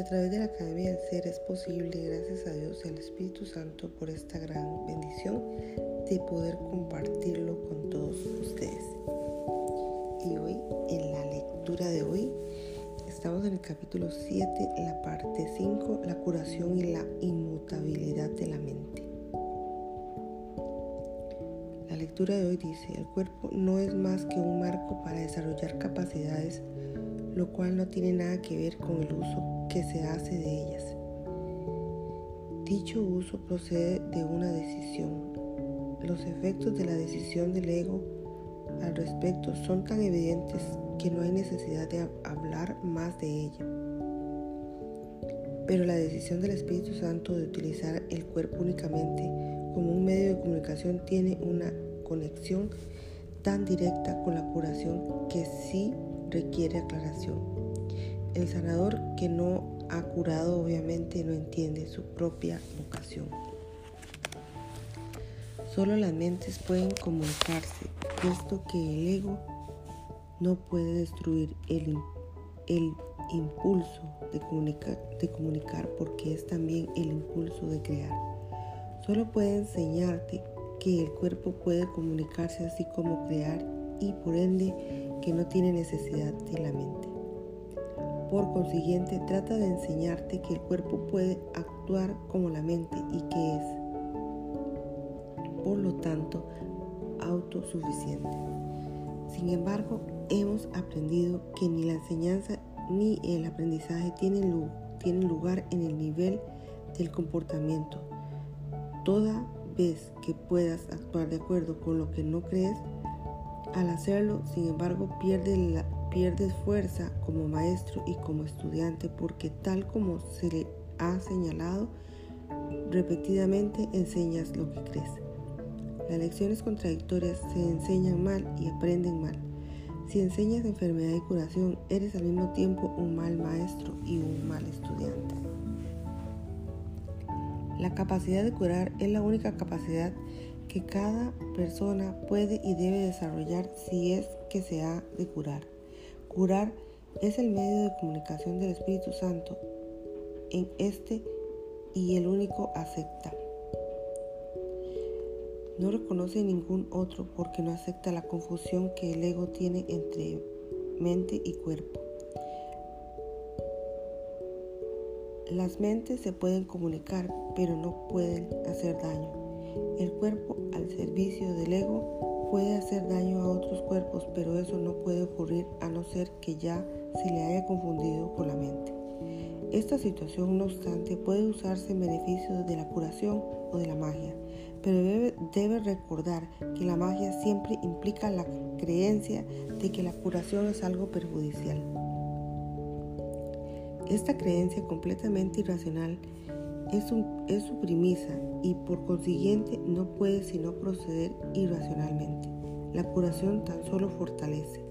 a través de la Academia del Ser es posible, gracias a Dios y al Espíritu Santo, por esta gran bendición de poder compartirlo con todos ustedes. Y hoy, en la lectura de hoy, estamos en el capítulo 7, la parte 5, la curación y la inmutabilidad de la mente. La lectura de hoy dice, el cuerpo no es más que un marco para desarrollar capacidades lo cual no tiene nada que ver con el uso que se hace de ellas. Dicho uso procede de una decisión. Los efectos de la decisión del ego al respecto son tan evidentes que no hay necesidad de hablar más de ella. Pero la decisión del Espíritu Santo de utilizar el cuerpo únicamente como un medio de comunicación tiene una conexión tan directa con la curación que sí requiere aclaración. El sanador que no ha curado obviamente no entiende su propia vocación. Solo las mentes pueden comunicarse, puesto que el ego no puede destruir el, el impulso de comunicar, de comunicar porque es también el impulso de crear. Solo puede enseñarte que el cuerpo puede comunicarse así como crear y por ende que no tiene necesidad de la mente. Por consiguiente, trata de enseñarte que el cuerpo puede actuar como la mente y que es, por lo tanto, autosuficiente. Sin embargo, hemos aprendido que ni la enseñanza ni el aprendizaje tienen, lugar en el nivel del comportamiento. Toda vez que puedas actuar de acuerdo con lo que no crees, al hacerlo, sin embargo, pierdes, fuerza como maestro y como estudiante porque tal como se le ha señalado, repetidamente enseñas lo que crees. Las lecciones contradictorias se enseñan mal y aprenden mal. Si enseñas enfermedad y curación, eres al mismo tiempo un mal maestro y un mal estudiante. La capacidad de curar es la única capacidad que cada persona puede y debe desarrollar si es que se ha de curar. Curar es el medio de comunicación del Espíritu Santo en este y el único acepta. No reconoce ningún otro porque no acepta la confusión que el ego tiene entre mente y cuerpo. Las mentes se pueden comunicar, pero no pueden hacer daño. El cuerpo al servicio del ego puede hacer daño a otros cuerpos, pero eso no puede ocurrir a no ser que ya se le haya confundido con la mente. Esta situación, no obstante, puede usarse en beneficio de la curación o de la magia, pero debe, recordar que la magia siempre implica la creencia de que la curación es algo perjudicial. Esta creencia completamente irracional es, su premisa y por consiguiente no puede sino proceder irracionalmente. La curación tan solo fortalece.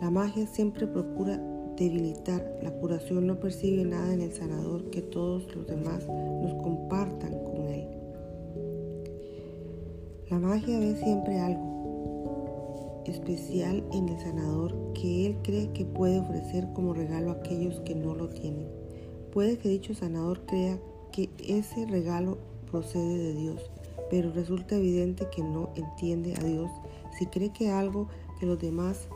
La magia siempre procura debilitar. La curación no percibe nada en el sanador que todos los demás nos compartan con él. La magia ve siempre algo especial en el sanador que él cree que puede ofrecer como regalo a aquellos que no lo tienen. Puede que dicho sanador crea que ese regalo procede de Dios, pero resulta evidente que no entiende a Dios si cree que algo que los demás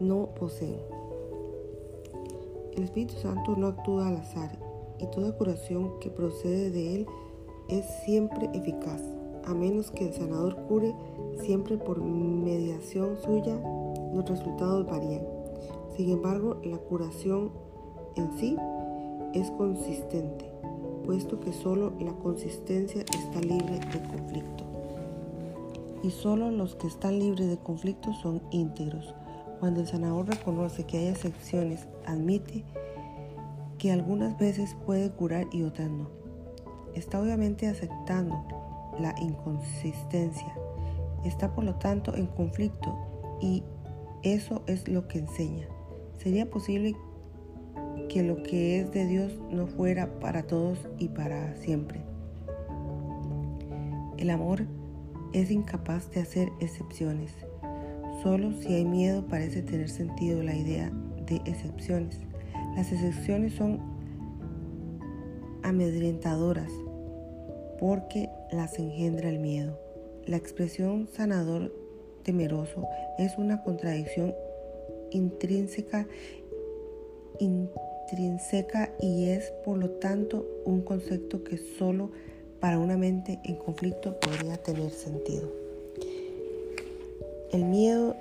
no poseen. El Espíritu Santo no actúa al azar y toda curación que procede de Él es siempre eficaz, a menos que el sanador cure siempre por mediación suya, los resultados varían. Sin embargo, la curación en sí es consistente, puesto que solo la consistencia está libre de conflicto. Y solo los que están libres de conflicto son íntegros. Cuando el sanador reconoce que hay excepciones, admite que algunas veces puede curar y otras no. Está obviamente aceptando la inconsistencia. Está por lo tanto en conflicto y eso es lo que enseña. Sería posible que lo que es de Dios no fuera para todos y para siempre. El amor es incapaz de hacer excepciones. Solo si hay miedo parece tener sentido la idea de excepciones. Las excepciones son amedrentadoras porque las engendra el miedo. La expresión sanador temeroso es una contradicción intrínseca, intrínseca y es por lo tanto un concepto que solo para una mente en conflicto podría tener sentido. El miedo,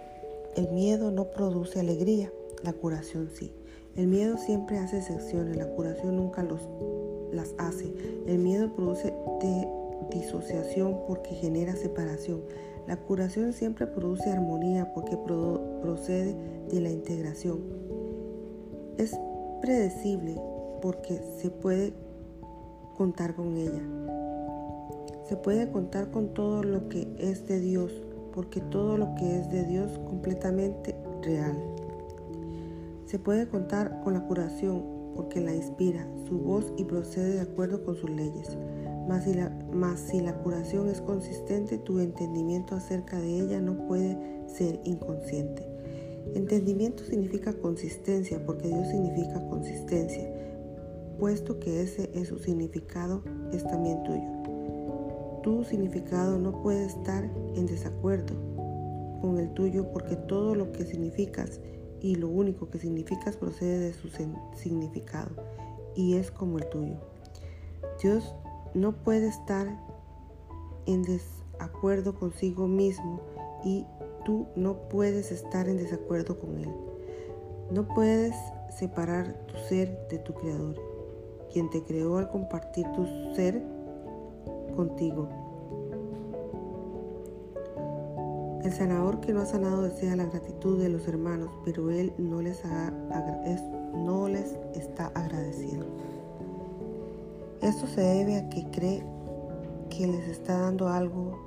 el miedo no produce alegría, la curación sí. El miedo siempre hace excepciones, la curación nunca las hace. El miedo produce disociación porque genera separación. La curación siempre produce armonía porque procede de la integración. Es predecible porque se puede contar con ella. Se puede contar con todo lo que es de Dios, porque todo lo que es de Dios completamente real. Se puede contar con la curación porque la inspira su voz y procede de acuerdo con sus leyes. Mas si, la, si la curación es consistente, tu entendimiento acerca de ella no puede ser inconsciente. Entendimiento significa consistencia porque Dios significa consistencia, puesto que ese es su significado, es también tuyo. Tu significado no puede estar en desacuerdo con el tuyo porque todo lo que significas y lo único que significas procede de su significado y es como el tuyo. Dios no puede estar en desacuerdo consigo mismo y tú no puedes estar en desacuerdo con Él. No puedes separar tu ser de tu Creador, quien te creó al compartir tu ser contigo. El sanador que no ha sanado desea la gratitud de los hermanos, pero Él no les, no les está agradecido. Esto se debe a que cree que les está dando algo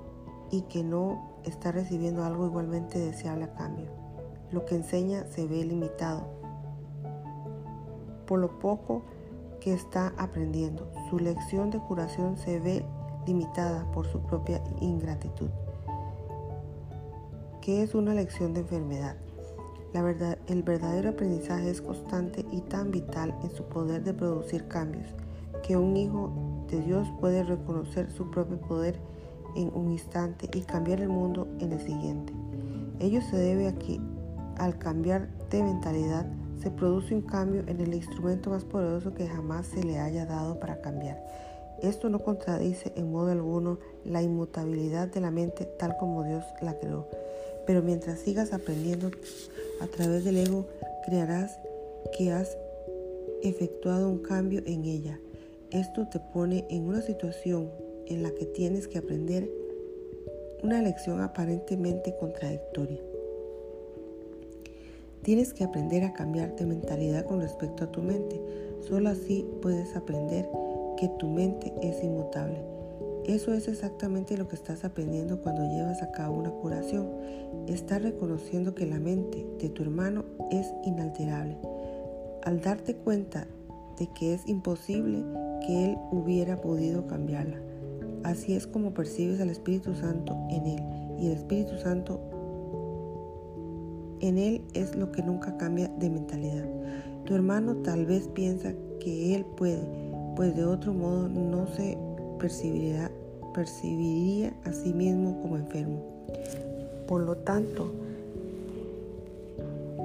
y que no está recibiendo algo igualmente deseable a cambio. Lo que enseña se ve limitado por lo poco que está aprendiendo. Su lección de curación se ve limitada por su propia ingratitud. ¿Qué es una lección de enfermedad? La verdad, el verdadero aprendizaje es constante y tan vital en su poder de producir cambios que un hijo de Dios puede reconocer su propio poder en un instante y cambiar el mundo en el siguiente. Ello se debe a que al cambiar de mentalidad se produce un cambio en el instrumento más poderoso que jamás se le haya dado para cambiar. Esto no contradice en modo alguno la inmutabilidad de la mente tal como Dios la creó. Pero mientras sigas aprendiendo a través del ego, crearás que has efectuado un cambio en ella. Esto te pone en una situación en la que tienes que aprender una lección aparentemente contradictoria. Tienes que aprender a cambiar de mentalidad con respecto a tu mente. Solo así puedes aprender que tu mente es inmutable. Eso es exactamente lo que estás aprendiendo cuando llevas a cabo una curación. Estás reconociendo que la mente de tu hermano es inalterable. Al darte cuenta de que es imposible que Él hubiera podido cambiarla. Así es como percibes al Espíritu Santo en Él. Y el Espíritu Santo en Él es lo que nunca cambia de mentalidad. Tu hermano tal vez piensa que Él puede, pues de otro modo no se percibiría, a sí mismo como enfermo. Por lo tanto,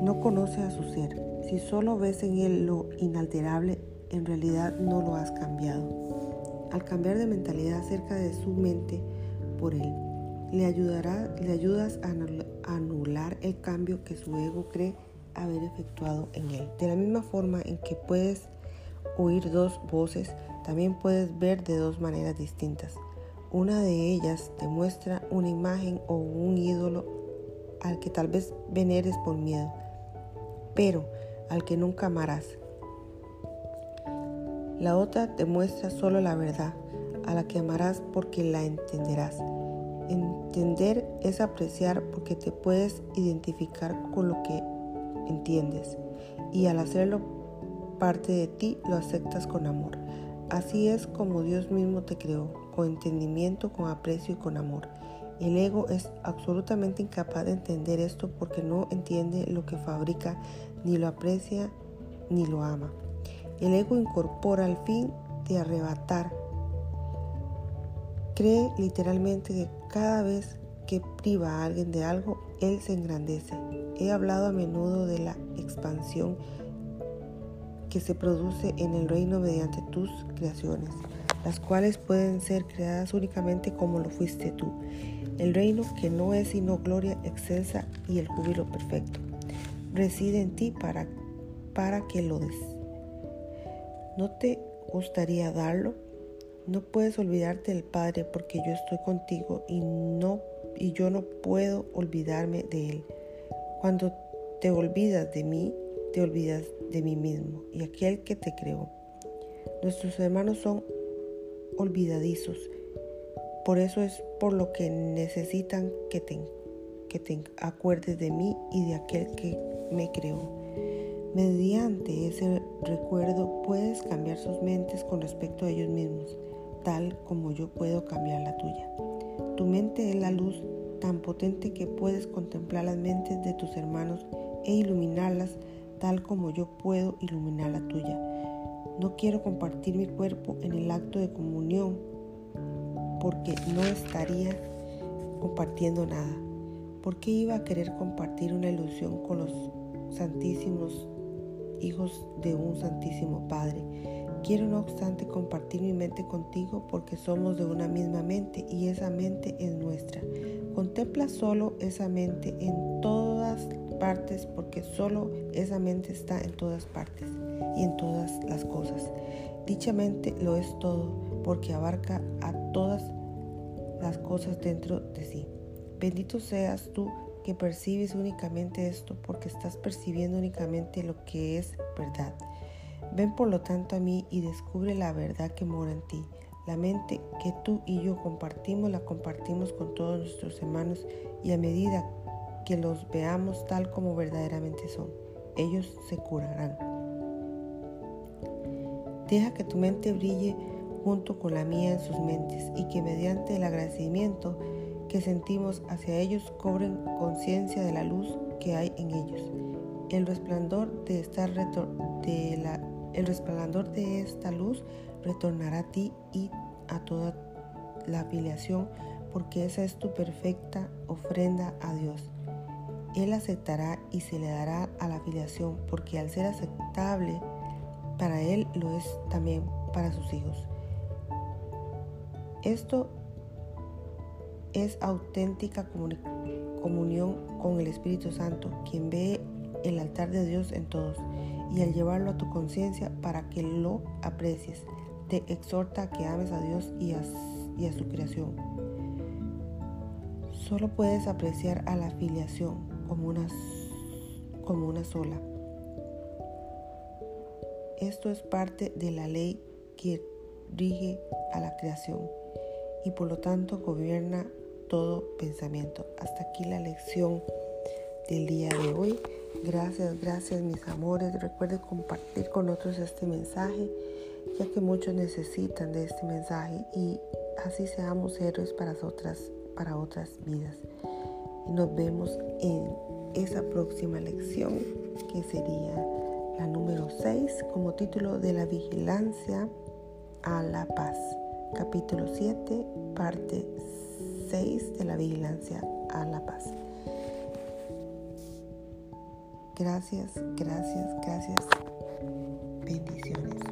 no conoce a su ser. Si solo ves en Él lo inalterable, en realidad no lo has cambiado. Al cambiar de mentalidad acerca de su mente por él, le, ayudará, le ayudas a anular el cambio que su ego cree haber efectuado en él. De la misma forma en que puedes oír dos voces, también puedes ver de dos maneras distintas. Una de ellas te muestra una imagen o un ídolo al que tal vez veneres por miedo, pero al que nunca amarás. La otra te muestra solo la verdad, a la que amarás porque la entenderás. Entender es apreciar porque te puedes identificar con lo que entiendes y al hacerlo parte de ti lo aceptas con amor. Así es como Dios mismo te creó, con entendimiento, con aprecio y con amor. El ego es absolutamente incapaz de entender esto porque no entiende lo que fabrica ni lo aprecia ni lo ama. El ego incorpora al fin de arrebatar. Cree literalmente que cada vez que priva a alguien de algo, él se engrandece. He hablado a menudo de la expansión que se produce en el reino mediante tus creaciones, las cuales pueden ser creadas únicamente como lo fuiste tú. El reino que no es sino gloria excelsa y el júbilo perfecto. Reside en ti para, para que lo des. ¿No te gustaría darlo? No puedes olvidarte del Padre porque yo estoy contigo y no y yo no puedo olvidarme de él. Cuando te olvidas de mí, te olvidas de mí mismo y aquel que te creó. Nuestros hermanos son olvidadizos. Por eso es por lo que necesitan que te, que te acuerdes de mí y de aquel que me creó. Mediante ese recuerdo puedes cambiar sus mentes con respecto a ellos mismos, tal como yo puedo cambiar la tuya. Tu mente es la luz tan potente que puedes contemplar las mentes de tus hermanos e iluminarlas tal como yo puedo iluminar la tuya. No quiero compartir mi cuerpo en el acto de comunión porque no estaría compartiendo nada. ¿Por qué iba a querer compartir una ilusión con los santísimos hijos de un santísimo Padre? Quiero no obstante compartir mi mente contigo porque somos de una misma mente y esa mente es nuestra. Contempla solo esa mente en todas partes porque solo esa mente está en todas partes y en todas las cosas. Dicha mente lo es todo porque abarca a todas las cosas dentro de sí. Bendito seas tú que percibes únicamente esto porque estás percibiendo únicamente lo que es verdad. Ven por lo tanto a mí y descubre la verdad que mora en ti. La mente que tú y yo compartimos la compartimos con todos nuestros hermanos y a medida que los veamos tal como verdaderamente son, ellos se curarán. Deja que tu mente brille junto con la mía en sus mentes y que mediante el agradecimiento que sentimos hacia ellos cobren conciencia de la luz que hay en ellos. El resplandor de esta, de la, el resplandor de esta luz retornará a ti y a toda la afiliación porque esa es tu perfecta ofrenda a Dios. Él aceptará y se le dará a la afiliación porque al ser aceptable para Él lo es también para sus hijos. Esto es auténtica comunión con el Espíritu Santo, quien ve el altar de Dios en todos, y al llevarlo a tu conciencia para que lo aprecies, te exhorta a que ames a Dios y a, su creación. Solo puedes apreciar a la afiliación como una, como una sola. Esto es parte de la ley que rige a la creación y por lo tanto gobierna todo pensamiento. Hasta aquí la lección del día de hoy. Gracias, gracias mis amores. Recuerden compartir con otros este mensaje, ya que muchos necesitan de este mensaje y así seamos héroes para otras, para otras vidas. Y nos vemos en esa próxima lección que sería la número 6 como título de la vigilancia a la paz capítulo 7, parte 6 de la vigilancia a la paz. Gracias, gracias, gracias. Bendiciones.